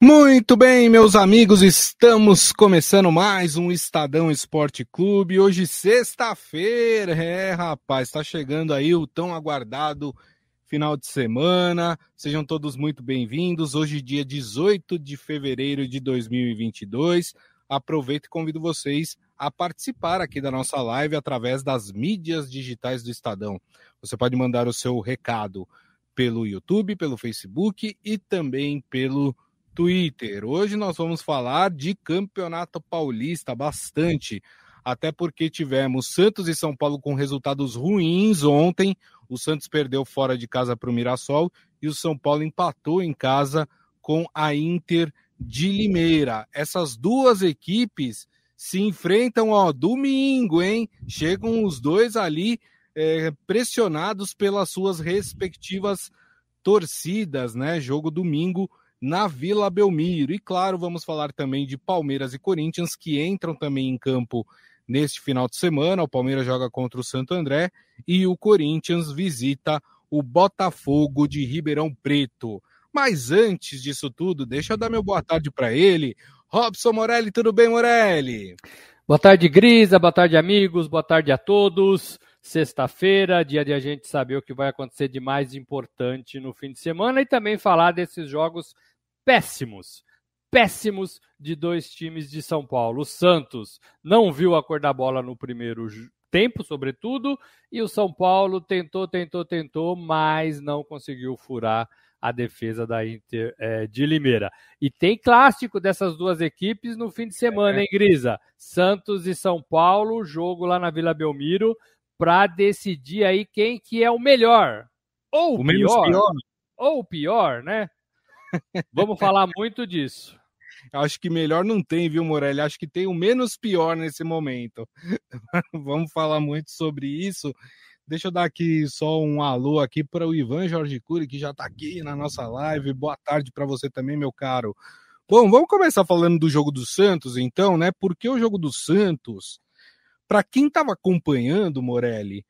Muito bem, meus amigos, estamos começando mais um Estadão Esporte Clube. Hoje, sexta-feira, é rapaz, está chegando aí o tão aguardado final de semana. Sejam todos muito bem-vindos. Hoje, dia 18 de fevereiro de 2022. Aproveito e convido vocês a participar aqui da nossa live através das mídias digitais do Estadão. Você pode mandar o seu recado pelo YouTube, pelo Facebook e também pelo Twitter. Hoje nós vamos falar de Campeonato Paulista bastante, até porque tivemos Santos e São Paulo com resultados ruins ontem. O Santos perdeu fora de casa para o Mirassol e o São Paulo empatou em casa com a Inter de Limeira. Essas duas equipes se enfrentam ó domingo, hein? Chegam os dois ali é, pressionados pelas suas respectivas torcidas, né? Jogo domingo na Vila Belmiro. E claro, vamos falar também de Palmeiras e Corinthians, que entram também em campo neste final de semana. O Palmeiras joga contra o Santo André e o Corinthians visita o Botafogo de Ribeirão Preto. Mas antes disso tudo, deixa eu dar meu boa tarde para ele. Robson Morelli, tudo bem, Morelli? Boa tarde, Grisa, boa tarde, amigos, boa tarde a todos sexta-feira, dia de a gente saber o que vai acontecer de mais importante no fim de semana e também falar desses jogos péssimos, péssimos de dois times de São Paulo. O Santos não viu a cor da bola no primeiro tempo, sobretudo, e o São Paulo tentou, tentou, tentou, mas não conseguiu furar a defesa da Inter é, de Limeira. E tem clássico dessas duas equipes no fim de semana, é. hein, Grisa? Santos e São Paulo, jogo lá na Vila Belmiro para decidir aí quem que é o melhor. Ou o pior, pior. Ou o pior, né? Vamos falar muito disso. Acho que melhor não tem, viu, Morelli? Acho que tem o menos pior nesse momento. Vamos falar muito sobre isso. Deixa eu dar aqui só um alô aqui para o Ivan Jorge Cury, que já está aqui na nossa live. Boa tarde para você também, meu caro. Bom, vamos começar falando do jogo do Santos, então, né? Porque o jogo do Santos para quem estava acompanhando, Morelli,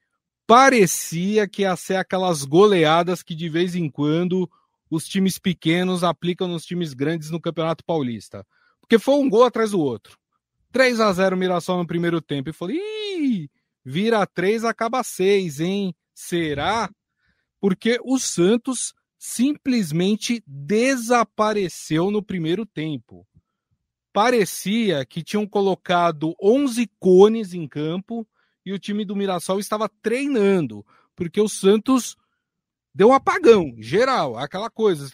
parecia que ia ser aquelas goleadas que de vez em quando os times pequenos aplicam nos times grandes no Campeonato Paulista. Porque foi um gol atrás do outro. 3 a 0 Mirassol no primeiro tempo. E falei, Ih, vira 3, acaba 6, hein? Será? Porque o Santos simplesmente desapareceu no primeiro tempo parecia que tinham colocado 11 cones em campo e o time do Mirassol estava treinando, porque o Santos deu um apagão geral, aquela coisa,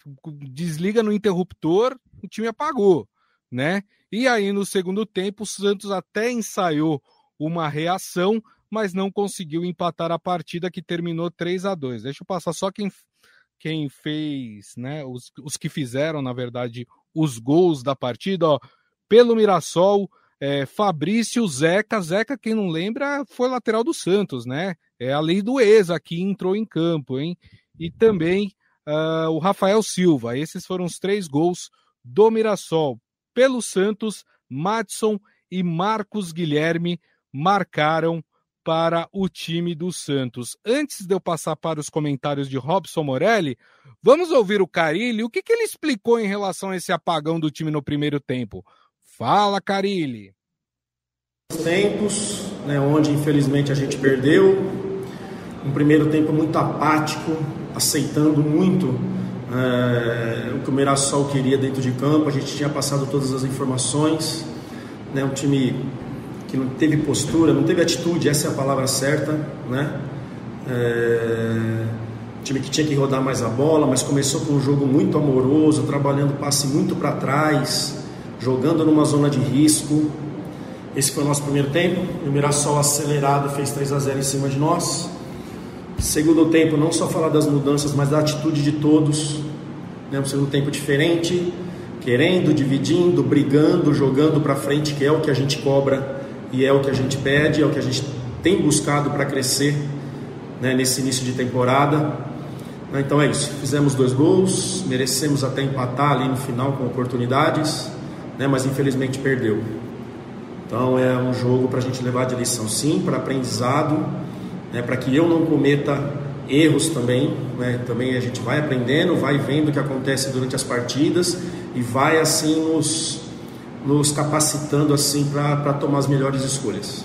desliga no interruptor, o time apagou, né? E aí no segundo tempo o Santos até ensaiou uma reação, mas não conseguiu empatar a partida que terminou 3 a 2. Deixa eu passar só quem quem fez, né, os, os que fizeram, na verdade, os gols da partida, ó pelo Mirassol, é, Fabrício Zeca. Zeca, quem não lembra, foi lateral do Santos, né? É a lei do ex aqui entrou em campo, hein? E também uh, o Rafael Silva. Esses foram os três gols do Mirassol. Pelo Santos, Madson e Marcos Guilherme marcaram para o time do Santos. Antes de eu passar para os comentários de Robson Morelli, vamos ouvir o Carilli. O que, que ele explicou em relação a esse apagão do time no primeiro tempo? Fala, Carilli. Tempos, né, onde infelizmente a gente perdeu, um primeiro tempo muito apático, aceitando muito é, o que o Mirassol queria dentro de campo. A gente tinha passado todas as informações, né, um time que não teve postura, não teve atitude, essa é a palavra certa, né? É, time que tinha que rodar mais a bola, mas começou com um jogo muito amoroso, trabalhando passe muito para trás, jogando numa zona de risco. Esse foi o nosso primeiro tempo. O Mirassol acelerado fez 3 a 0 em cima de nós. Segundo tempo, não só falar das mudanças, mas da atitude de todos. Né? Um segundo tempo diferente, querendo, dividindo, brigando, jogando para frente, que é o que a gente cobra e é o que a gente pede, é o que a gente tem buscado para crescer né? nesse início de temporada. Então é isso. Fizemos dois gols, merecemos até empatar ali no final com oportunidades né, mas infelizmente perdeu. Então é um jogo para a gente levar de lição, sim, para aprendizado, né, para que eu não cometa erros também. Né, também a gente vai aprendendo, vai vendo o que acontece durante as partidas e vai assim nos, nos capacitando assim para tomar as melhores escolhas.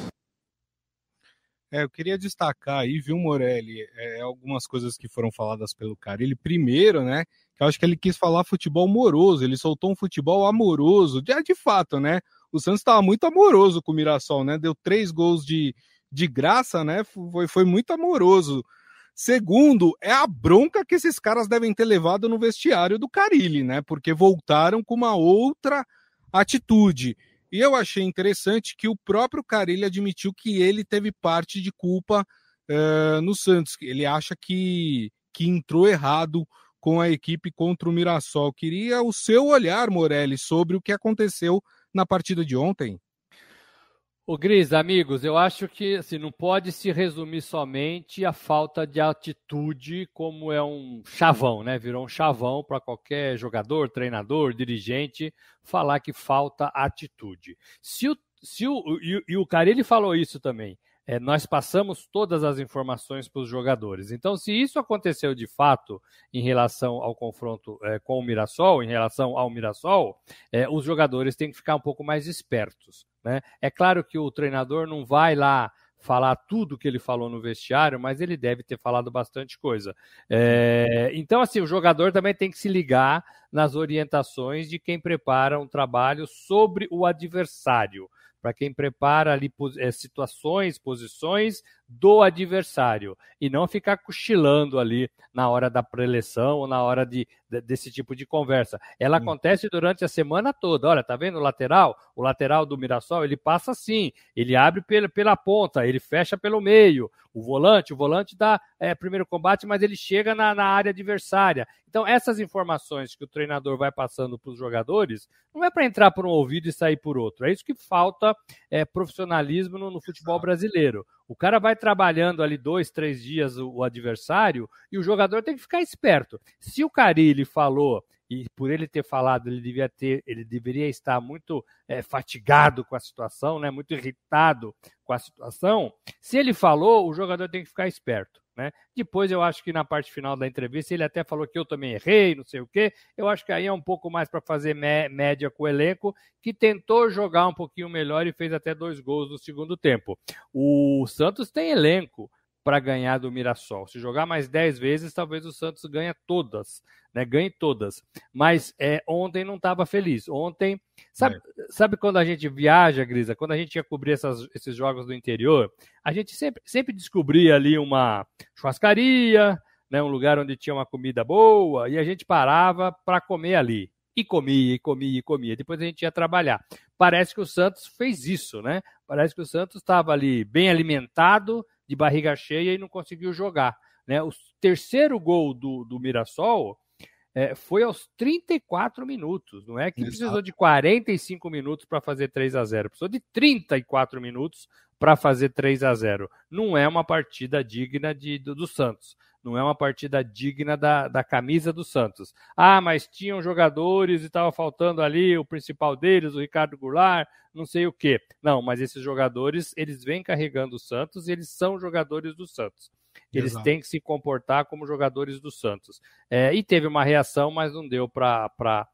É, eu queria destacar aí, viu, Morelli, é, algumas coisas que foram faladas pelo cara. Ele primeiro, né, que eu acho que ele quis falar futebol amoroso, ele soltou um futebol amoroso, de, de fato, né? O Santos estava muito amoroso com o Mirassol, né? Deu três gols de, de graça, né? Foi, foi muito amoroso. Segundo, é a bronca que esses caras devem ter levado no vestiário do Carilli, né? Porque voltaram com uma outra atitude. E eu achei interessante que o próprio Carilli admitiu que ele teve parte de culpa uh, no Santos. Ele acha que, que entrou errado com a equipe contra o Mirassol. Queria o seu olhar, Morelli, sobre o que aconteceu na partida de ontem. O Gris, amigos, eu acho que assim, não pode se resumir somente a falta de atitude, como é um chavão, né? Virou um chavão para qualquer jogador, treinador, dirigente falar que falta atitude. Se o, se o, e, e o Carilli falou isso também. É, nós passamos todas as informações para os jogadores. Então, se isso aconteceu de fato em relação ao confronto é, com o Mirassol, em relação ao Mirassol, é, os jogadores têm que ficar um pouco mais espertos. Né? É claro que o treinador não vai lá falar tudo que ele falou no vestiário, mas ele deve ter falado bastante coisa. É, então, assim, o jogador também tem que se ligar nas orientações de quem prepara um trabalho sobre o adversário para quem prepara ali é, situações, posições do adversário. E não ficar cochilando ali na hora da preleção ou na hora de, de desse tipo de conversa. Ela hum. acontece durante a semana toda. Olha, tá vendo o lateral? O lateral do Mirassol, ele passa assim, ele abre pela, pela ponta, ele fecha pelo meio. O volante, o volante dá é, primeiro combate, mas ele chega na, na área adversária. Então, essas informações que o treinador vai passando para os jogadores, não é para entrar por um ouvido e sair por outro. É isso que falta é, profissionalismo no, no futebol brasileiro. O cara vai trabalhando ali dois, três dias o, o adversário e o jogador tem que ficar esperto. Se o Carilli falou e por ele ter falado, ele devia ter, ele deveria estar muito é, fatigado com a situação, né? Muito irritado com a situação. Se ele falou, o jogador tem que ficar esperto. Né? Depois eu acho que na parte final da entrevista ele até falou que eu também errei, não sei o quê. Eu acho que aí é um pouco mais para fazer média com o elenco, que tentou jogar um pouquinho melhor e fez até dois gols no segundo tempo. O Santos tem elenco para ganhar do Mirassol. Se jogar mais 10 vezes, talvez o Santos ganhe todas né? Ganhe todas. Mas é, ontem não estava feliz. Ontem, sabe, é. sabe quando a gente viaja, Grisa? Quando a gente ia cobrir essas, esses jogos do interior, a gente sempre, sempre descobria ali uma churrascaria, né? Um lugar onde tinha uma comida boa e a gente parava para comer ali. E comia, e comia, e comia. Depois a gente ia trabalhar. Parece que o Santos fez isso, né? Parece que o Santos estava ali bem alimentado, de barriga cheia e não conseguiu jogar. Né? O terceiro gol do, do Mirassol é, foi aos 34 minutos. Não é que Exato. precisou de 45 minutos para fazer 3 a 0 precisou de 34 minutos para fazer 3 a 0 Não é uma partida digna de, do, do Santos. Não é uma partida digna da, da camisa do Santos. Ah, mas tinham jogadores e estava faltando ali o principal deles, o Ricardo Goulart, não sei o quê. Não, mas esses jogadores, eles vêm carregando o Santos e eles são jogadores do Santos. Eles Exato. têm que se comportar como jogadores do Santos. É, e teve uma reação, mas não deu para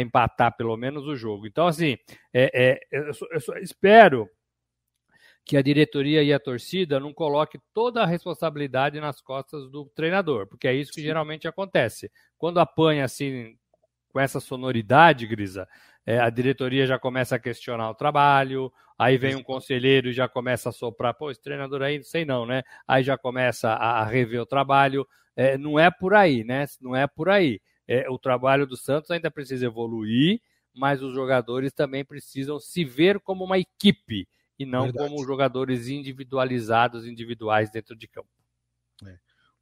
empatar pelo menos o jogo. Então, assim, é, é, eu, só, eu, só, espero que a diretoria e a torcida não coloque toda a responsabilidade nas costas do treinador, porque é isso que Sim. geralmente acontece. Quando apanha assim com essa sonoridade, Grisa, é, a diretoria já começa a questionar o trabalho, aí vem um conselheiro e já começa a soprar, pô, esse treinador aí, não sei não, né? Aí já começa a, a rever o trabalho. É, não é por aí, né? Não é por aí. É, o trabalho do Santos ainda precisa evoluir, mas os jogadores também precisam se ver como uma equipe e não Verdade. como jogadores individualizados, individuais dentro de campo. É.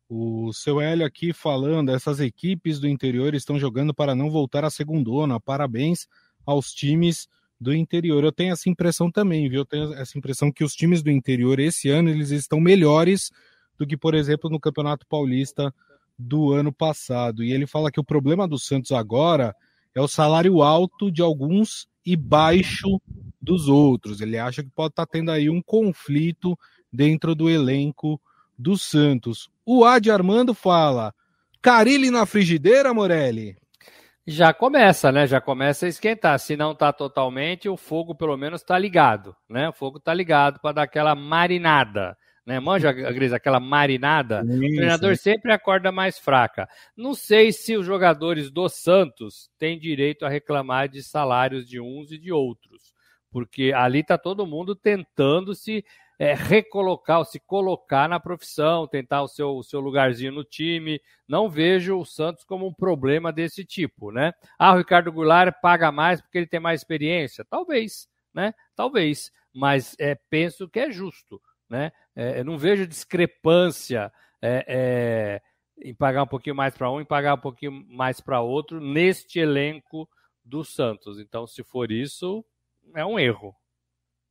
O seu Hélio aqui falando, essas equipes do interior estão jogando para não voltar à segundona. Parabéns aos times do interior. Eu tenho essa impressão também, viu? Eu tenho essa impressão que os times do interior esse ano eles estão melhores do que, por exemplo, no Campeonato Paulista do ano passado. E ele fala que o problema do Santos agora é o salário alto de alguns e baixo dos outros. Ele acha que pode estar tá tendo aí um conflito dentro do elenco do Santos. O Adi Armando fala: Carilli na frigideira, Morelli? Já começa, né? Já começa a esquentar. Se não está totalmente, o fogo pelo menos está ligado, né? O fogo está ligado para dar aquela marinada. Né? Manja, Gris, aquela marinada, Isso. o treinador sempre acorda mais fraca. Não sei se os jogadores do Santos têm direito a reclamar de salários de uns e de outros, porque ali está todo mundo tentando se é, recolocar, se colocar na profissão, tentar o seu, o seu lugarzinho no time. Não vejo o Santos como um problema desse tipo, né? Ah, o Ricardo Goulart paga mais porque ele tem mais experiência? Talvez, né? Talvez, mas é, penso que é justo, né? É, não vejo discrepância é, é, em pagar um pouquinho mais para um e pagar um pouquinho mais para outro neste elenco do Santos. Então, se for isso, é um erro.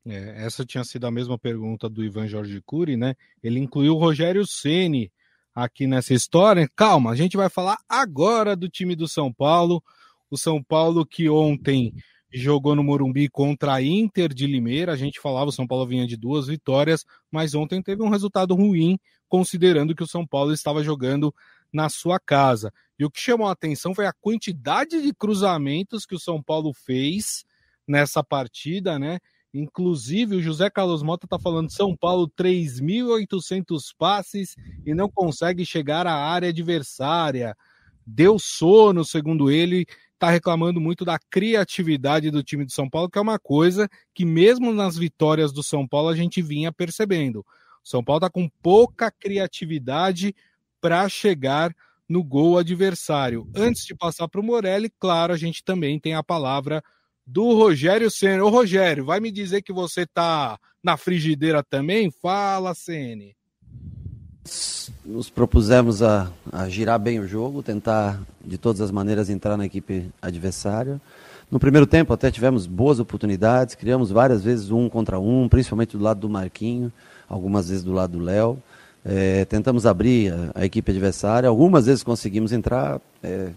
É, essa tinha sido a mesma pergunta do Ivan Jorge Cury, né? Ele incluiu o Rogério Ceni aqui nessa história. Calma, a gente vai falar agora do time do São Paulo. O São Paulo que ontem jogou no Morumbi contra a Inter de Limeira. A gente falava, o São Paulo vinha de duas vitórias, mas ontem teve um resultado ruim, considerando que o São Paulo estava jogando na sua casa. E o que chamou a atenção foi a quantidade de cruzamentos que o São Paulo fez nessa partida, né? Inclusive, o José Carlos Mota está falando São Paulo 3.800 passes e não consegue chegar à área adversária. Deu sono, segundo ele, está reclamando muito da criatividade do time do São Paulo, que é uma coisa que, mesmo nas vitórias do São Paulo, a gente vinha percebendo. O São Paulo está com pouca criatividade para chegar no gol adversário. Antes de passar para o Morelli, claro, a gente também tem a palavra do Rogério Senna. Ô Rogério, vai me dizer que você está na frigideira também? Fala, Sene nos propusemos a, a, girar bem o jogo, tentar de todas as maneiras entrar na equipe adversária. No primeiro tempo até tivemos boas oportunidades, criamos várias vezes um contra um, principalmente do lado do Marquinho, algumas vezes do lado do Léo. É, tentamos abrir a, a, equipe adversária, algumas vezes conseguimos entrar, é,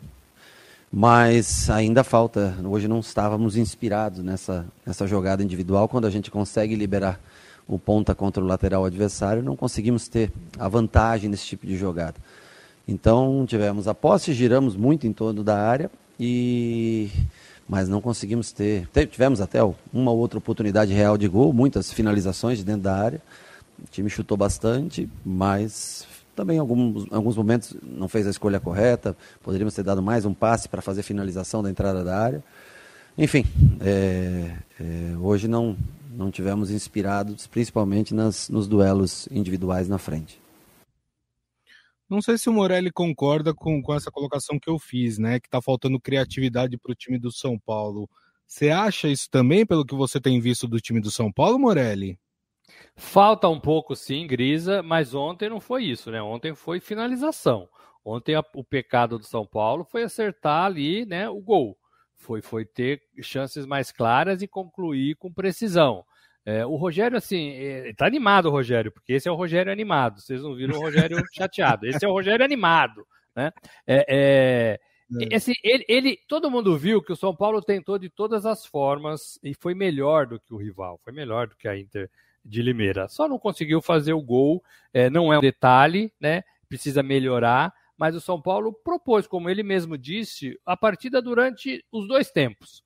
mas ainda falta. Hoje não estávamos inspirados nessa, nessa jogada individual, quando a gente consegue liberar o ponta contra o lateral adversário, não conseguimos ter a vantagem nesse tipo de jogada. Então tivemos a posse, giramos muito em torno da área e mas não conseguimos ter. Tivemos até uma ou outra oportunidade real de gol, muitas finalizações de dentro da área. O time chutou bastante, mas também em alguns, alguns momentos não fez a escolha correta. Poderíamos ter dado mais um passe para fazer finalização da entrada da área. Enfim, é, é, hoje não, não tivemos inspirados, principalmente nas, nos duelos individuais na frente. Não sei se o Morelli concorda com, com essa colocação que eu fiz, né? Que está faltando criatividade para o time do São Paulo. Você acha isso também, pelo que você tem visto do time do São Paulo, Morelli? Falta um pouco, sim, Grisa, mas ontem não foi isso, né? Ontem foi finalização. Ontem a, o pecado do São Paulo foi acertar ali, né, o gol foi, foi ter chances mais claras e concluir com precisão. É, o Rogério, assim, é, tá animado o Rogério, porque esse é o Rogério animado. Vocês não viram o Rogério chateado. Esse é o Rogério animado, né? É, é, é. Assim, ele, ele, todo mundo viu que o São Paulo tentou de todas as formas e foi melhor do que o rival, foi melhor do que a Inter de Limeira. Só não conseguiu fazer o gol, é, não é um detalhe, né? Precisa melhorar mas o São Paulo propôs, como ele mesmo disse, a partida durante os dois tempos.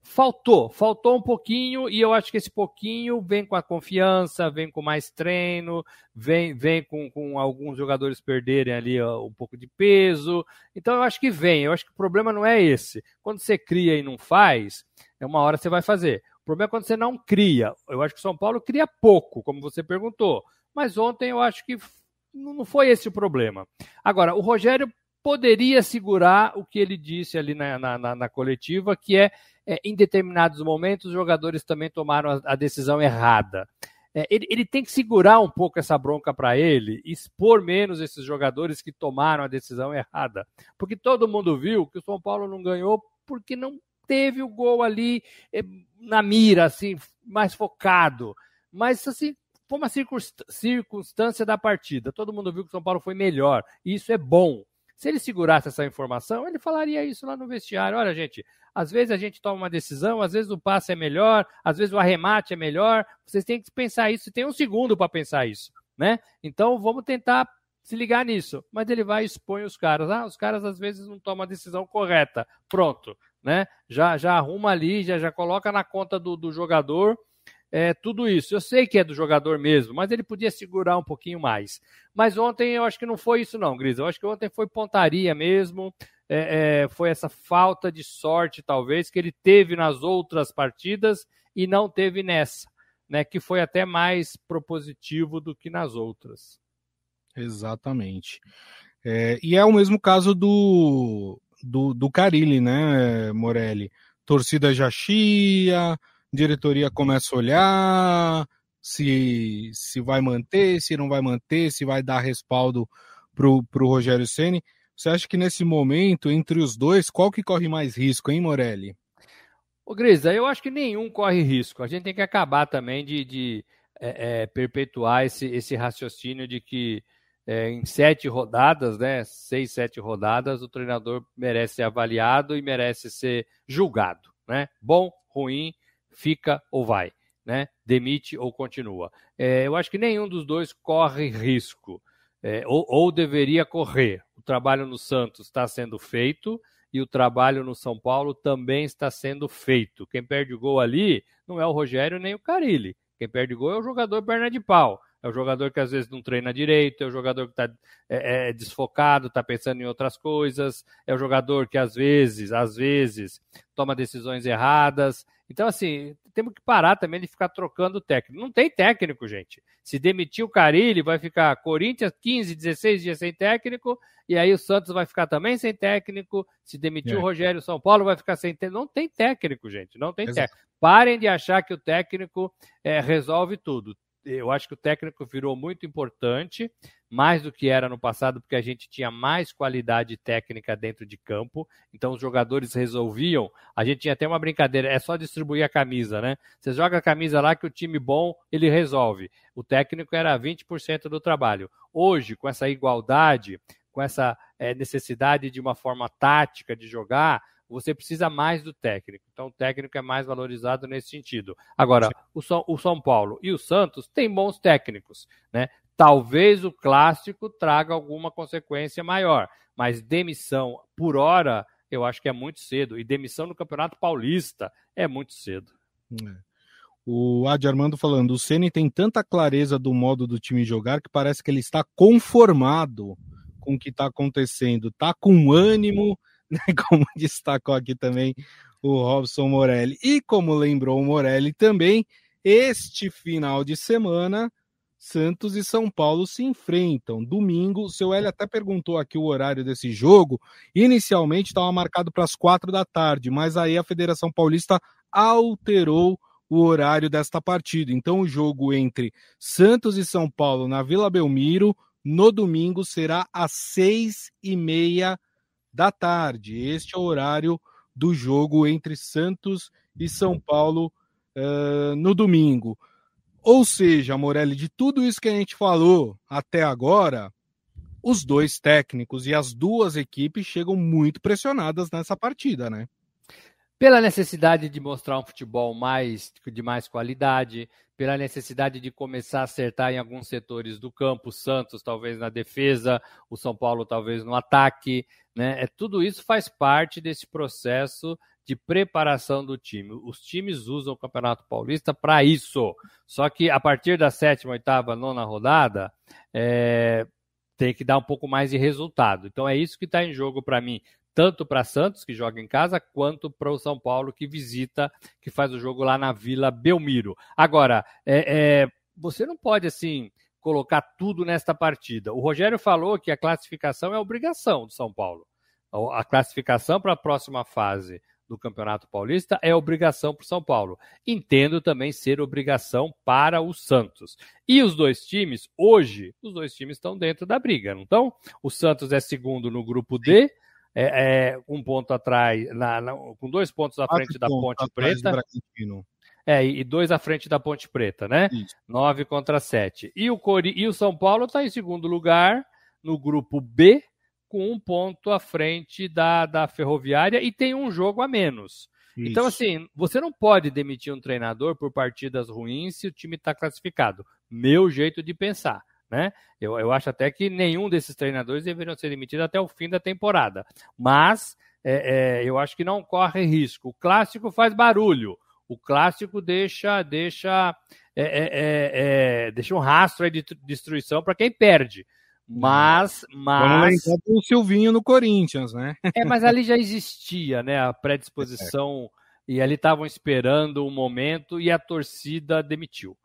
Faltou, faltou um pouquinho, e eu acho que esse pouquinho vem com a confiança, vem com mais treino, vem, vem com, com alguns jogadores perderem ali ó, um pouco de peso. Então eu acho que vem, eu acho que o problema não é esse. Quando você cria e não faz, é uma hora você vai fazer. O problema é quando você não cria. Eu acho que o São Paulo cria pouco, como você perguntou. Mas ontem eu acho que não foi esse o problema. Agora, o Rogério poderia segurar o que ele disse ali na, na, na coletiva, que é, é, em determinados momentos, os jogadores também tomaram a, a decisão errada. É, ele, ele, tem que segurar um pouco essa bronca para ele, expor menos esses jogadores que tomaram a decisão errada. Porque todo mundo viu que o São Paulo não ganhou porque não teve o gol ali é, na mira, assim, mais focado. Mas, assim, foi uma circunstância da partida. Todo mundo viu que o São Paulo foi melhor. E isso é bom. Se ele segurasse essa informação, ele falaria isso lá no vestiário. Olha, gente, às vezes a gente toma uma decisão, às vezes o passe é melhor, às vezes o arremate é melhor. Vocês têm que pensar isso. Tem um segundo para pensar isso, né? Então vamos tentar se ligar nisso. Mas ele vai e expõe os caras. Ah, os caras às vezes não tomam a decisão correta. Pronto, né? Já, já arruma ali, já, já coloca na conta do, do jogador é, tudo isso. Eu sei que é do jogador mesmo, mas ele podia segurar um pouquinho mais. Mas ontem eu acho que não foi isso, não, Gris. Eu acho que ontem foi pontaria mesmo. É, é, foi essa falta de sorte, talvez, que ele teve nas outras partidas e não teve nessa, né? Que foi até mais propositivo do que nas outras. Exatamente. É, e é o mesmo caso do, do, do Carilli, né, Morelli? Torcida já chia, diretoria começa a olhar se, se vai manter, se não vai manter, se vai dar respaldo para o Rogério Ceni. Você acha que nesse momento, entre os dois, qual que corre mais risco, hein, Morelli? Ô, Grisa, eu acho que nenhum corre risco. A gente tem que acabar também de, de é, é, perpetuar esse, esse raciocínio de que é, em sete rodadas, né, seis, sete rodadas, o treinador merece ser avaliado e merece ser julgado. Né? Bom, ruim, fica ou vai, né? Demite ou continua. É, eu acho que nenhum dos dois corre risco, é, ou, ou deveria correr. O trabalho no Santos está sendo feito e o trabalho no São Paulo também está sendo feito. Quem perde gol ali não é o Rogério nem o Carilli. Quem perde gol é o jogador perna de pau. É o jogador que às vezes não treina direito, é o jogador que está é, é, desfocado, está pensando em outras coisas, é o jogador que às vezes, às vezes, toma decisões erradas. Então, assim, temos que parar também de ficar trocando técnico. Não tem técnico, gente. Se demitir o Carilli, vai ficar Corinthians 15, 16 dias sem técnico, e aí o Santos vai ficar também sem técnico. Se demitir é. o Rogério São Paulo, vai ficar sem técnico. Não tem técnico, gente. Não tem Exato. técnico. Parem de achar que o técnico é, resolve tudo eu acho que o técnico virou muito importante, mais do que era no passado, porque a gente tinha mais qualidade técnica dentro de campo, então os jogadores resolviam. A gente tinha até uma brincadeira, é só distribuir a camisa, né? Você joga a camisa lá que o time bom ele resolve. O técnico era 20% do trabalho. Hoje, com essa igualdade, com essa é, necessidade de uma forma tática de jogar, você precisa mais do técnico. Então, o técnico é mais valorizado nesse sentido. Agora, o São, o São Paulo e o Santos têm bons técnicos, né? Talvez o clássico traga alguma consequência maior, mas demissão por hora eu acho que é muito cedo. E demissão no Campeonato Paulista é muito cedo. É. O Adi Armando falando, o Ceni tem tanta clareza do modo do time jogar que parece que ele está conformado com o que está acontecendo, está com ânimo né, como destacou aqui também o Robson Morelli. E como lembrou o Morelli também, este final de semana, Santos e São Paulo se enfrentam. Domingo, o seu Hélio até perguntou aqui o horário desse jogo. Inicialmente estava marcado para as quatro da tarde, mas aí a Federação Paulista alterou o horário desta partida. Então, o jogo entre Santos e São Paulo na Vila Belmiro no domingo será às seis e meia da tarde. Este é o horário do jogo entre Santos e São Paulo uh, no domingo. Ou seja, Morelli, de tudo isso que a gente falou até agora, os dois técnicos e as duas equipes chegam muito pressionadas nessa partida, né? Pela necessidade de mostrar um futebol mais de mais qualidade, pela necessidade de começar a acertar em alguns setores do campo, Santos talvez na defesa, o São Paulo talvez no ataque, né? É, tudo isso faz parte desse processo de preparação do time. Os times usam o Campeonato Paulista para isso. Só que a partir da sétima, oitava, nona rodada, é, tem que dar um pouco mais de resultado. Então é isso que está em jogo para mim, tanto para Santos, que joga em casa, quanto para o São Paulo, que visita, que faz o jogo lá na Vila Belmiro. Agora, é, é, você não pode assim colocar tudo nesta partida. O Rogério falou que a classificação é obrigação do São Paulo. A classificação para a próxima fase do Campeonato Paulista é obrigação para o São Paulo. Entendo também ser obrigação para o Santos. E os dois times, hoje, os dois times estão dentro da briga, não estão? O Santos é segundo no grupo D, é, é um ponto atrás, na, na, com dois pontos à frente da Ponte Preta. É, e dois à frente da Ponte Preta, né? Isso. Nove contra sete. E o, Cori... e o São Paulo está em segundo lugar no grupo B, com um ponto à frente da, da Ferroviária e tem um jogo a menos. Então, Isso. Então, assim, você não pode demitir um treinador por partidas ruins se o time está classificado. Meu jeito de pensar. Né? Eu, eu acho até que nenhum desses treinadores deveriam ser demitidos até o fim da temporada. Mas é, é, eu acho que não corre risco. O clássico faz barulho. O clássico deixa, deixa, é, é, é, é deixa um rastro de destruição para quem perde. Mas, mas. Vamos o Silvinho no Corinthians, né? É, mas ali já existia, né? A predisposição e ali estavam esperando o um momento e a torcida demitiu,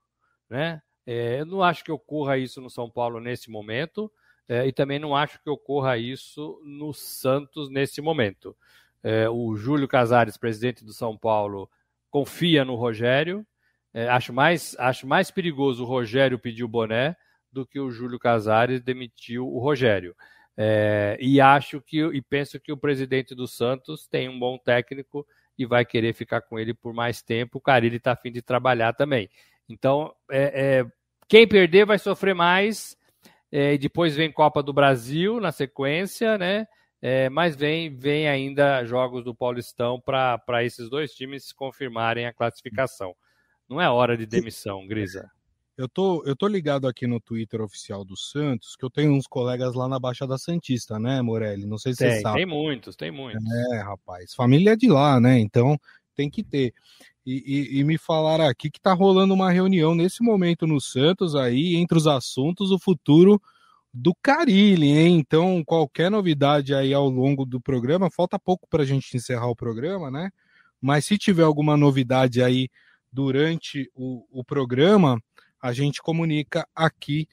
né? É, eu não acho que ocorra isso no São Paulo nesse momento é, e também não acho que ocorra isso no Santos nesse momento. É, o Júlio Casares, presidente do São Paulo, confia no Rogério. É, acho, mais, acho mais perigoso o Rogério pedir o boné do que o Júlio Casares demitiu o Rogério. É, e acho que e penso que o presidente do Santos tem um bom técnico e vai querer ficar com ele por mais tempo. O Carilli está afim de trabalhar também. Então, é, é, quem perder vai sofrer mais. É, depois vem Copa do Brasil na sequência, né? É, mas vem, vem ainda jogos do Paulistão para esses dois times confirmarem a classificação. Não é hora de demissão, Grisa. Eu tô, eu tô ligado aqui no Twitter oficial do Santos, que eu tenho uns colegas lá na Baixada Santista, né, Morelli? Não sei se tem, você sabe. Tem muitos, tem muitos. É, rapaz. Família é de lá, né? Então tem que ter. E, e, e, me falaram aqui que tá rolando uma reunião nesse momento no Santos aí, entre os assuntos, o futuro do Carilli, hein? Então, qualquer novidade aí ao longo do programa, falta pouco para a gente encerrar o programa, né? Mas se tiver alguma novidade aí durante o, o programa, a gente comunica aqui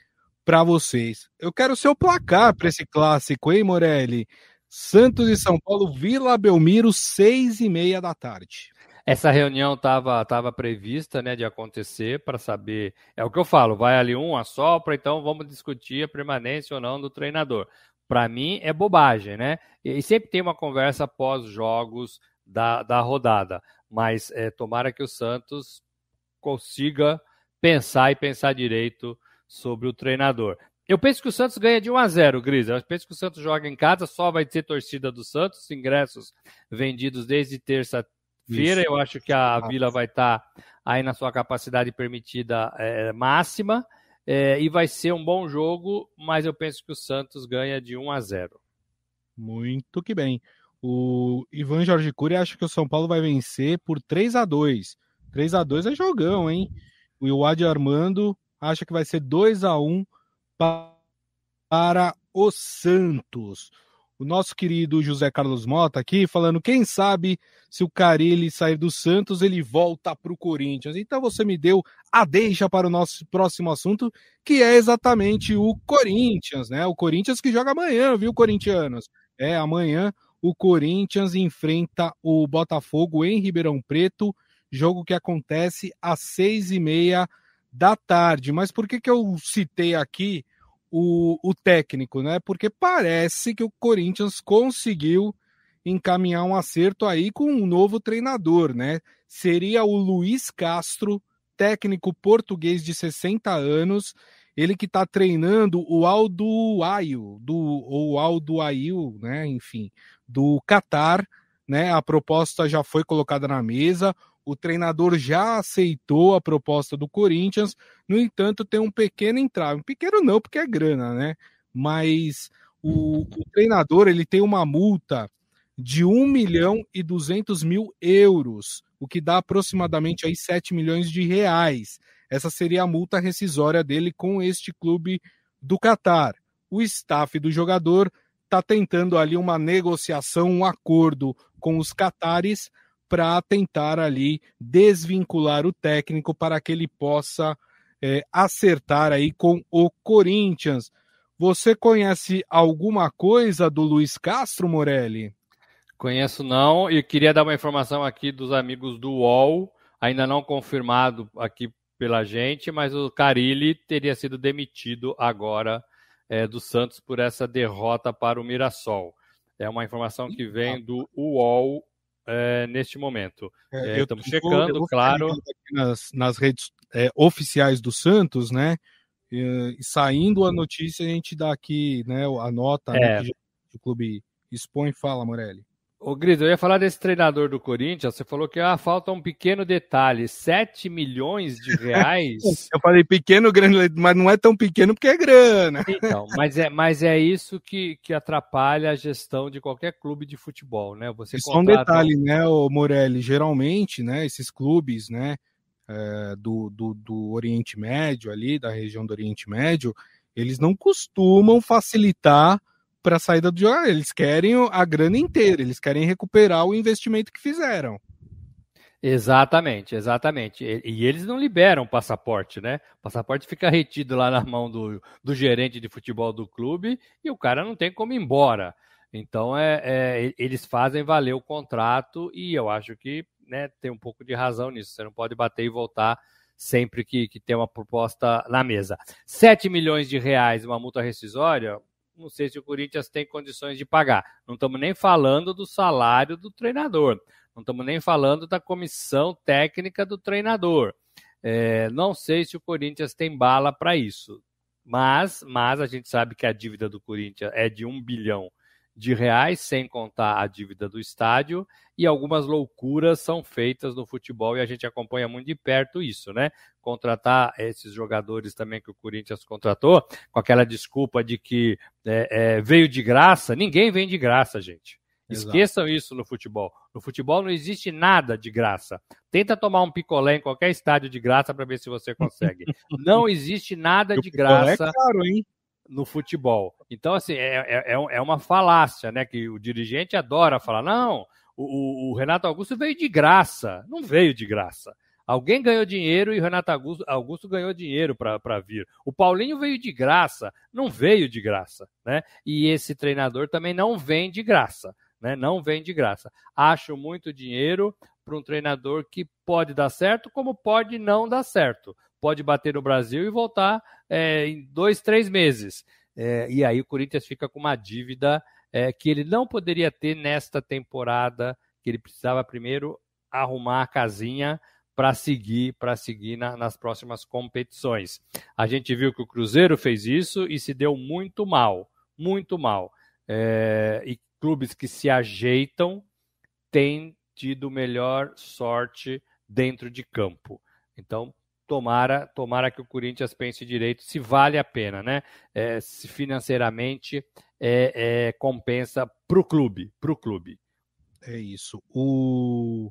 para vocês. Eu quero o seu placar para esse clássico, hein, Morelli? Santos e São Paulo, Vila Belmiro, seis e meia da tarde. Essa reunião estava tava prevista né, de acontecer para saber. É o que eu falo, vai ali um, assopra, então vamos discutir a permanência ou não do treinador. Para mim é bobagem, né? E sempre tem uma conversa pós-jogos da, da rodada. Mas é, tomara que o Santos consiga pensar e pensar direito sobre o treinador. Eu penso que o Santos ganha de 1 a 0, Gris. Eu penso que o Santos joga em casa, só vai ter torcida do Santos, ingressos vendidos desde terça-feira. Eu acho que a Vila vai estar tá aí na sua capacidade permitida é, máxima. É, e vai ser um bom jogo, mas eu penso que o Santos ganha de 1 a 0. Muito que bem. O Ivan Jorge Cury acha que o São Paulo vai vencer por 3 a 2 3 a 2 é jogão, hein? O Iwadi Armando acha que vai ser 2 a 1 para o Santos. O nosso querido José Carlos Mota aqui falando, quem sabe se o Carilli sair do Santos, ele volta para o Corinthians. Então você me deu a deixa para o nosso próximo assunto, que é exatamente o Corinthians, né? O Corinthians que joga amanhã, viu, corintianos? É, amanhã o Corinthians enfrenta o Botafogo em Ribeirão Preto jogo que acontece às seis e meia da tarde. Mas por que, que eu citei aqui o, o técnico, né? Porque parece que o Corinthians conseguiu encaminhar um acerto aí com um novo treinador, né? Seria o Luiz Castro, técnico português de 60 anos, ele que está treinando o Aldo Aio, do ou Aldo Ail, né? Enfim, do Catar, né? A proposta já foi colocada na mesa o treinador já aceitou a proposta do Corinthians, no entanto, tem um pequeno entrave. Pequeno não, porque é grana, né? Mas o, o treinador ele tem uma multa de 1 milhão e 200 mil euros, o que dá aproximadamente aí 7 milhões de reais. Essa seria a multa rescisória dele com este clube do Catar. O staff do jogador está tentando ali uma negociação, um acordo com os catares para tentar ali desvincular o técnico para que ele possa é, acertar aí com o Corinthians. Você conhece alguma coisa do Luiz Castro, Morelli? Conheço não, e queria dar uma informação aqui dos amigos do UOL, ainda não confirmado aqui pela gente, mas o Carilli teria sido demitido agora é, do Santos por essa derrota para o Mirassol. É uma informação que vem do UOL é, neste momento. É, estamos checando, eu claro. Nas, nas redes é, oficiais do Santos, né? E, saindo a notícia, a gente dá aqui né, a nota né, que o clube expõe. Fala, Morelli. Ô, Gris, eu ia falar desse treinador do Corinthians. Você falou que ah, falta um pequeno detalhe: 7 milhões de reais. eu falei pequeno, grande, mas não é tão pequeno porque é grana. Então, mas é, mas é isso que, que atrapalha a gestão de qualquer clube de futebol, né? Você Só contrata... um detalhe, né, o Morelli? Geralmente, né, esses clubes, né, é, do, do, do Oriente Médio ali, da região do Oriente Médio, eles não costumam facilitar para a saída do jogador. Eles querem a grana inteira, eles querem recuperar o investimento que fizeram. Exatamente, exatamente. E, e eles não liberam o passaporte, né? O passaporte fica retido lá na mão do, do gerente de futebol do clube e o cara não tem como ir embora. Então é, é, eles fazem valer o contrato e eu acho que né, tem um pouco de razão nisso. Você não pode bater e voltar sempre que, que tem uma proposta na mesa. 7 milhões de reais, uma multa rescisória, não sei se o Corinthians tem condições de pagar. Não estamos nem falando do salário do treinador, não estamos nem falando da comissão técnica do treinador. É, não sei se o Corinthians tem bala para isso, mas, mas a gente sabe que a dívida do Corinthians é de um bilhão de reais, sem contar a dívida do estádio, e algumas loucuras são feitas no futebol e a gente acompanha muito de perto isso, né? Contratar esses jogadores também que o Corinthians contratou, com aquela desculpa de que é, é, veio de graça, ninguém vem de graça, gente. Exato. Esqueçam isso no futebol. No futebol não existe nada de graça. Tenta tomar um picolé em qualquer estádio de graça para ver se você consegue. não existe nada de graça. É caro, hein? No futebol. Então, assim, é, é, é, é uma falácia, né? Que o dirigente adora falar, não, o, o, Renato Augusto veio de graça. Não veio de graça. Alguém ganhou dinheiro e o Renato Augusto, Augusto ganhou dinheiro para vir. O Paulinho veio de graça, não veio de graça, né? E esse treinador também não vem de graça, né? Não vem de graça. Acho muito dinheiro para um treinador que pode dar certo, como pode não dar certo pode bater no Brasil e voltar é, em dois, três meses. É, e aí o Corinthians fica com uma dívida é, que ele não poderia ter nesta temporada, que ele precisava primeiro arrumar a casinha para seguir, para seguir na, nas próximas competições. A gente viu que o Cruzeiro fez isso e se deu muito mal, muito mal. É, e clubes que se ajeitam têm tido melhor sorte dentro de campo. Então, tomara, tomara que o Corinthians pense direito se vale a pena, né? É, se financeiramente é, é compensa para o clube, para o clube. É isso. O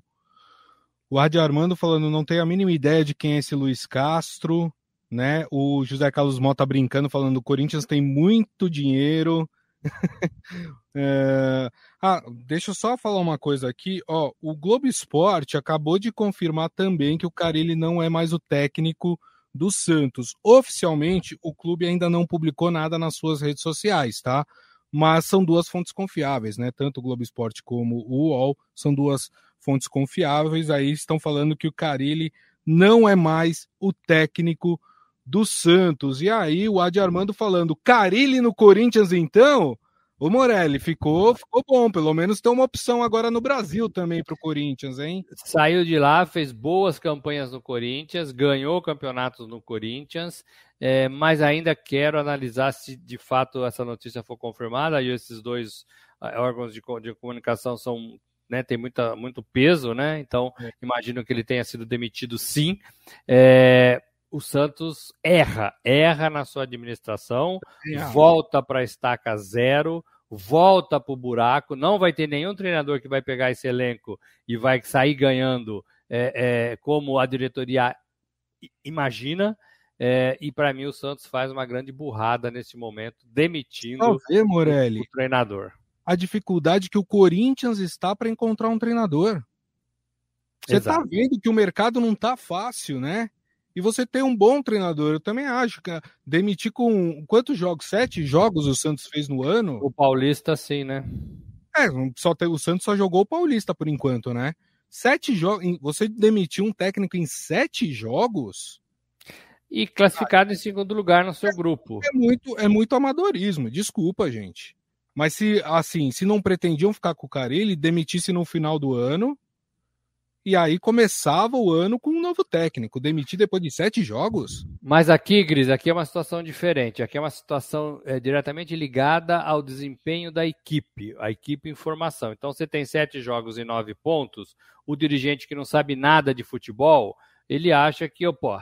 o Adi Armando falando não tem a mínima ideia de quem é esse Luiz Castro, né? O José Carlos Mota brincando falando o Corinthians tem muito dinheiro. é... Ah, deixa eu só falar uma coisa aqui. Ó, o Globo Esporte acabou de confirmar também que o Carilli não é mais o técnico do Santos. Oficialmente, o clube ainda não publicou nada nas suas redes sociais, tá? Mas são duas fontes confiáveis, né? Tanto o Globo Esporte como o UOL são duas fontes confiáveis. Aí estão falando que o Carilli não é mais o técnico do Santos. E aí o Adi Armando falando, Carilli no Corinthians então? O Morelli, ficou, ficou bom. Pelo menos tem uma opção agora no Brasil também para o Corinthians, hein? Saiu de lá, fez boas campanhas no Corinthians, ganhou campeonatos no Corinthians, é, mas ainda quero analisar se de fato essa notícia for confirmada e esses dois uh, órgãos de, de comunicação são né, tem muita, muito peso, né? Então, é. imagino que ele tenha sido demitido sim. É, o Santos erra, erra na sua administração, é. volta para a estaca zero, volta para o buraco, não vai ter nenhum treinador que vai pegar esse elenco e vai sair ganhando é, é, como a diretoria imagina. É, e para mim o Santos faz uma grande burrada nesse momento, demitindo ver, Morelli, o treinador. A dificuldade que o Corinthians está para encontrar um treinador. Você está vendo que o mercado não está fácil, né? E você tem um bom treinador. Eu também acho que demitir com quantos jogos? Sete jogos o Santos fez no ano? O Paulista, sim, né? É, só tem, o Santos só jogou o Paulista por enquanto, né? Sete jogos. Você demitiu um técnico em sete jogos? E classificado ah, em segundo lugar no seu é, grupo. É muito, é muito amadorismo, desculpa, gente. Mas se assim, se não pretendiam ficar com o cara, ele demitisse no final do ano, e aí começava o ano com um novo técnico. Demitir depois de sete jogos? Mas aqui, Gris, aqui é uma situação diferente. Aqui é uma situação é, diretamente ligada ao desempenho da equipe, a equipe em formação. Então, você tem sete jogos e nove pontos. O dirigente que não sabe nada de futebol, ele acha que, pô,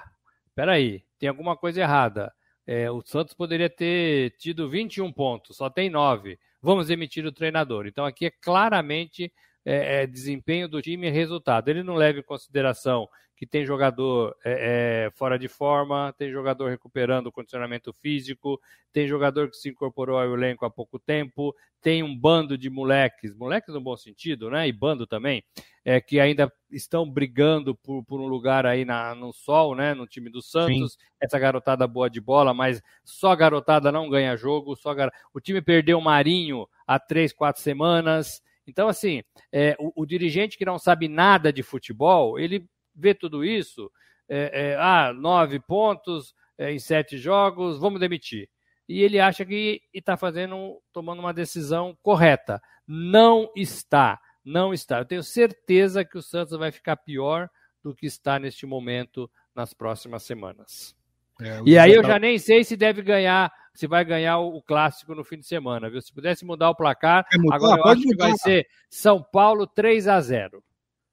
peraí, tem alguma coisa errada. É, o Santos poderia ter tido 21 pontos, só tem nove. Vamos emitir o treinador. Então, aqui é claramente é, é, desempenho do time e resultado. Ele não leva em consideração que tem jogador é, é, fora de forma, tem jogador recuperando o condicionamento físico, tem jogador que se incorporou ao elenco há pouco tempo, tem um bando de moleques, moleques no bom sentido, né? E bando também, é, que ainda estão brigando por, por um lugar aí na, no sol, né? No time do Santos. Sim. Essa garotada boa de bola, mas só garotada não ganha jogo. Só gar... O time perdeu o Marinho há três, quatro semanas. Então, assim, é, o, o, dirigente que não sabe nada de futebol, ele vê tudo isso, é, é, ah, nove pontos é, em sete jogos, vamos demitir. E ele acha que está fazendo, tomando uma decisão correta. Não está, não está. Eu tenho certeza que o Santos vai ficar pior do que está neste momento nas próximas semanas. É, e aí eu já nem sei se deve ganhar, se vai ganhar o, o, clássico no fim de semana, viu? Se pudesse mudar o placar, é, agora eu acho mudar. que vai ser São Paulo 3 a 0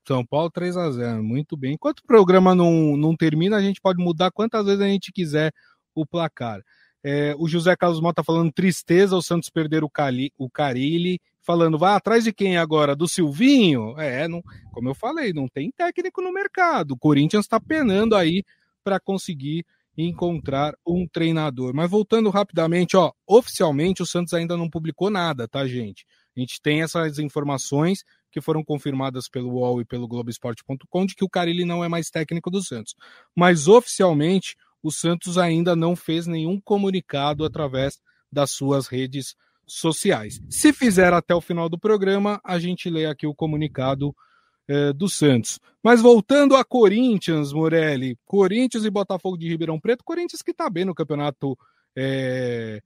São Paulo 3 a 0 muito bem. Enquanto o programa não, não termina, a gente pode mudar quantas vezes a gente quiser o placar. É, o José Carlos Mota falando tristeza, o Santos perder o, Cali, o Carilli, falando, vai atrás de quem agora? Do Silvinho? É, não, como eu falei, não tem técnico no mercado. O Corinthians está penando aí para conseguir encontrar um treinador. Mas voltando rapidamente, ó, oficialmente o Santos ainda não publicou nada, tá, gente? A gente tem essas informações que foram confirmadas pelo UOL e pelo Globoesporte.com de que o Carilli não é mais técnico do Santos. Mas oficialmente o Santos ainda não fez nenhum comunicado através das suas redes sociais. Se fizer até o final do programa, a gente lê aqui o comunicado é, do Santos. Mas voltando a Corinthians, Morelli, Corinthians e Botafogo de Ribeirão Preto, Corinthians que está bem no campeonato é,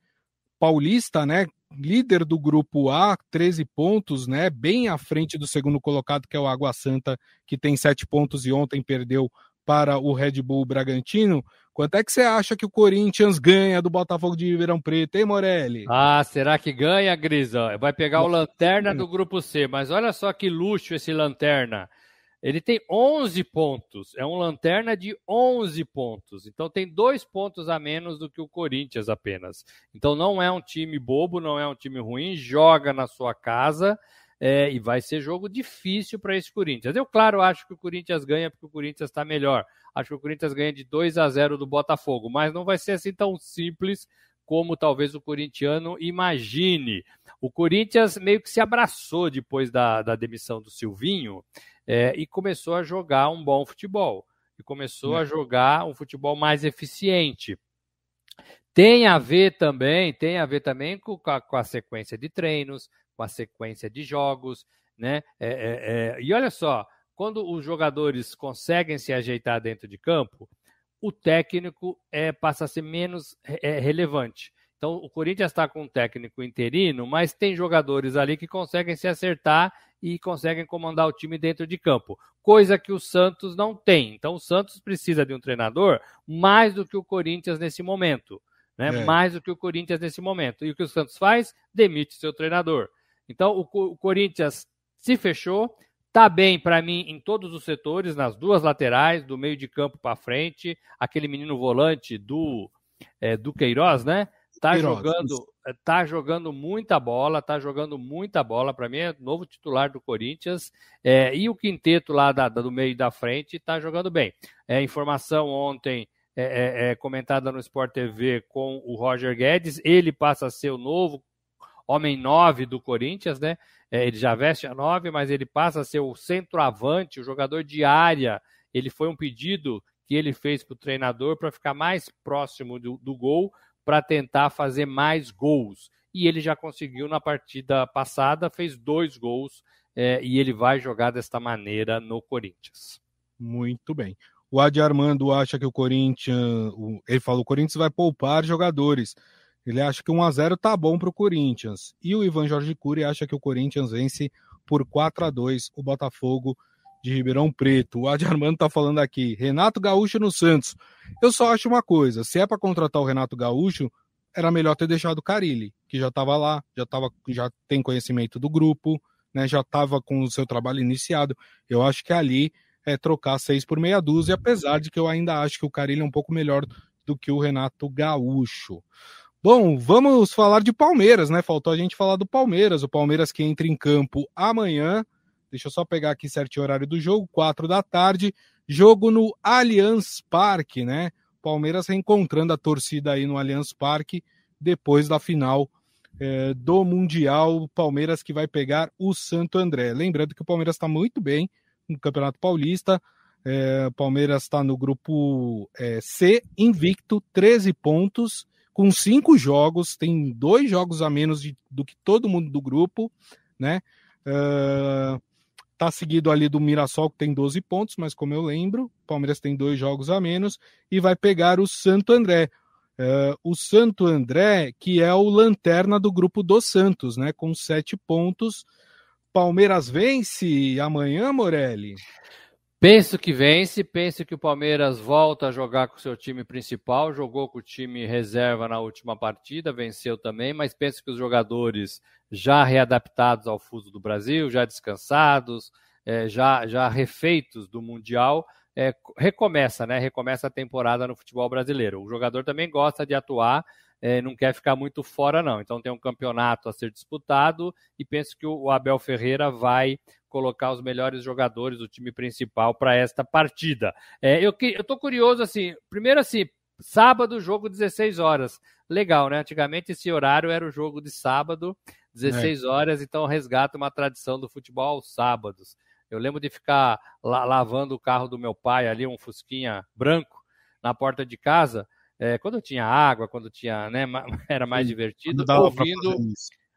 paulista, né? Líder do grupo A, 13 pontos, né? Bem à frente do segundo colocado, que é o Água Santa, que tem 7 pontos e ontem perdeu para o Red Bull Bragantino. Quanto é que você acha que o Corinthians ganha do Botafogo de Ribeirão Preto, hein, Morelli? Ah, será que ganha, Grisa? Vai pegar o Lanterna do grupo C, mas olha só que luxo esse Lanterna. Ele tem 11 pontos, é um Lanterna de 11 pontos. Então tem dois pontos a menos do que o Corinthians apenas. Então não é um time bobo, não é um time ruim, joga na sua casa. É, e vai ser jogo difícil para esse Corinthians. Eu, claro, acho que o Corinthians ganha porque o Corinthians está melhor. Acho que o Corinthians ganha de 2 a 0 do Botafogo, mas não vai ser assim tão simples como talvez o corintiano imagine. O Corinthians meio que se abraçou depois da, da demissão do Silvinho é, e começou a jogar um bom futebol. E começou é. a jogar um futebol mais eficiente. Tem a ver também, tem a ver também com a, com a sequência de treinos, com a sequência de jogos, né? É, é, é e olha só, quando os jogadores conseguem se ajeitar dentro de campo, o técnico é, passa a ser menos é, relevante. Então, o Corinthians está com um técnico interino, mas tem jogadores ali que conseguem se acertar e conseguem comandar o time dentro de campo, coisa que o Santos não tem. Então, o Santos precisa de um treinador mais do que o Corinthians nesse momento. Né? É. Mais do que o Corinthians nesse momento. E o que o Santos faz? Demite seu treinador. Então, o, o Corinthians se fechou, Tá bem para mim em todos os setores, nas duas laterais, do meio de campo para frente. Aquele menino volante do é, do Queiroz, né? Tá Queiroz, jogando, é, tá jogando muita bola, tá jogando muita bola. Para mim é novo titular do Corinthians. É, e o quinteto lá da, do meio da frente tá jogando bem. É, informação ontem é, é, é, comentada no Sport TV com o Roger Guedes. Ele passa a ser o novo homem 9 do Corinthians, né? É, ele já veste a 9, mas ele passa a ser o centroavante, o jogador de área. Ele foi um pedido que ele fez para o treinador para ficar mais próximo do, do gol, para tentar fazer mais gols. E ele já conseguiu na partida passada, fez dois gols é, e ele vai jogar desta maneira no Corinthians. Muito bem. O Adi Armando acha que o Corinthians, ele falou, o Corinthians vai poupar jogadores. Ele acha que 1 a 0 tá bom para o Corinthians. E o Ivan Jorge Cury acha que o Corinthians vence por 4 a 2 o Botafogo de Ribeirão Preto. O Adi Armando tá falando aqui. Renato Gaúcho no Santos. Eu só acho uma coisa: se é para contratar o Renato Gaúcho, era melhor ter deixado o Carilli, que já estava lá, já, tava, já tem conhecimento do grupo, né, já estava com o seu trabalho iniciado. Eu acho que ali é trocar seis por meia dúzia, apesar de que eu ainda acho que o Carilli é um pouco melhor do que o Renato Gaúcho. Bom, vamos falar de Palmeiras, né? Faltou a gente falar do Palmeiras. O Palmeiras que entra em campo amanhã. Deixa eu só pegar aqui certinho o horário do jogo, quatro da tarde. Jogo no Allianz Parque, né? Palmeiras reencontrando a torcida aí no Allianz Parque depois da final é, do Mundial. Palmeiras que vai pegar o Santo André. Lembrando que o Palmeiras está muito bem no Campeonato Paulista. É, Palmeiras está no grupo é, C, invicto, 13 pontos, com cinco jogos, tem dois jogos a menos de, do que todo mundo do grupo, né? Uh, tá seguido ali do Mirassol, que tem 12 pontos, mas como eu lembro, Palmeiras tem dois jogos a menos e vai pegar o Santo André. Uh, o Santo André, que é o lanterna do grupo do Santos, né? Com sete pontos. Palmeiras vence amanhã, Morelli? Penso que vence, penso que o Palmeiras volta a jogar com o seu time principal, jogou com o time reserva na última partida, venceu também, mas penso que os jogadores já readaptados ao fuso do Brasil, já descansados, é, já, já refeitos do Mundial, é, recomeça, né? Recomeça a temporada no futebol brasileiro. O jogador também gosta de atuar, é, não quer ficar muito fora, não. Então tem um campeonato a ser disputado e penso que o Abel Ferreira vai colocar os melhores jogadores do time principal para esta partida. É, eu estou curioso, assim, primeiro assim, sábado, jogo 16 horas. Legal, né? Antigamente esse horário era o jogo de sábado, 16 é. horas, então resgata uma tradição do futebol aos sábados. Eu lembro de ficar la lavando o carro do meu pai ali, um Fusquinha branco, na porta de casa, é, quando tinha água, quando tinha, né, era mais divertido, ouvindo,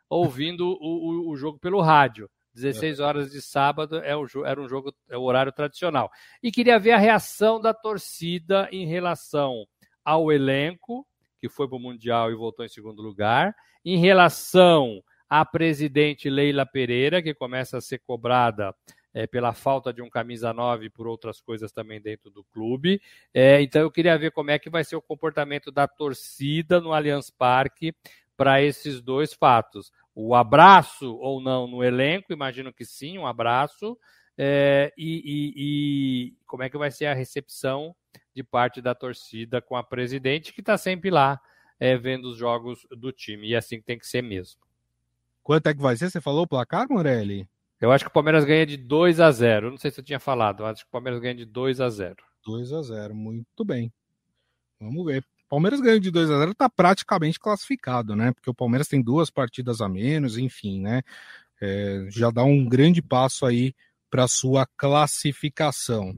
ouvindo o, o, o, jogo pelo rádio. 16 é. horas de sábado é o, era um jogo, é o horário tradicional. E queria ver a reação da torcida em relação ao elenco, que foi para o Mundial e voltou em segundo lugar, em relação à presidente Leila Pereira, que começa a ser cobrada é, pela falta de um camisa 9 e por outras coisas também dentro do clube. É, então eu queria ver como é que vai ser o comportamento da torcida no Allianz Parque para esses dois fatos. O abraço ou não no elenco, imagino que sim, um abraço. É, e, e, e, como é que vai ser a recepção de parte da torcida com a presidente, que está sempre lá é, vendo os jogos do time. E é assim tem que ser mesmo. Quanto é que vai ser? Você falou o placar, Morelli? Eu acho que o Palmeiras ganha de 2 a 0. Não sei se eu tinha falado, acho que o Palmeiras ganha de 2 a 0. 2 a 0, muito bem. Vamos ver. Palmeiras ganha de 2 a 0 está praticamente classificado, né? Porque o Palmeiras tem duas partidas a menos, enfim, né? É, já dá um grande passo aí para sua classificação.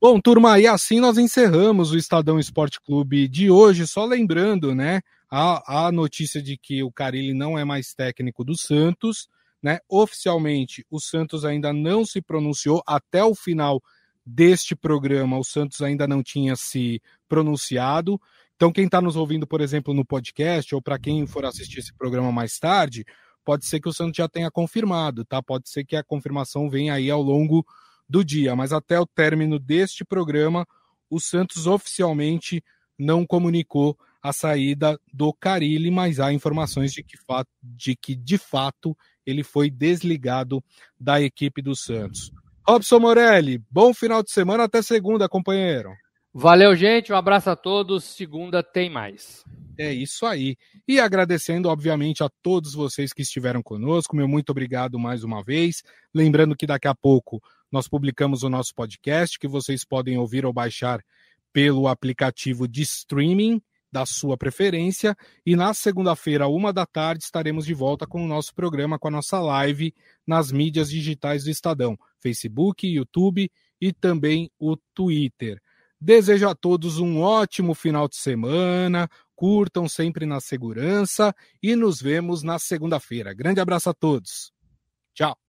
Bom, turma, e assim nós encerramos o Estadão Esporte Clube de hoje. Só lembrando, né, a, a notícia de que o Carilli não é mais técnico do Santos. Né? Oficialmente, o Santos ainda não se pronunciou até o final deste programa. O Santos ainda não tinha se pronunciado. Então, quem está nos ouvindo, por exemplo, no podcast, ou para quem for assistir esse programa mais tarde, pode ser que o Santos já tenha confirmado, tá? Pode ser que a confirmação venha aí ao longo do dia, mas até o término deste programa, o Santos oficialmente não comunicou a saída do Carilli, mas há informações de que, de que de fato ele foi desligado da equipe do Santos. Robson Morelli, bom final de semana, até segunda, companheiro. Valeu, gente, um abraço a todos. Segunda tem mais. É isso aí. E agradecendo, obviamente, a todos vocês que estiveram conosco, meu muito obrigado mais uma vez. Lembrando que daqui a pouco nós publicamos o nosso podcast, que vocês podem ouvir ou baixar pelo aplicativo de streaming da sua preferência. E na segunda-feira, uma da tarde, estaremos de volta com o nosso programa, com a nossa live nas mídias digitais do Estadão: Facebook, YouTube e também o Twitter. Desejo a todos um ótimo final de semana, curtam sempre na segurança e nos vemos na segunda-feira. Grande abraço a todos. Tchau.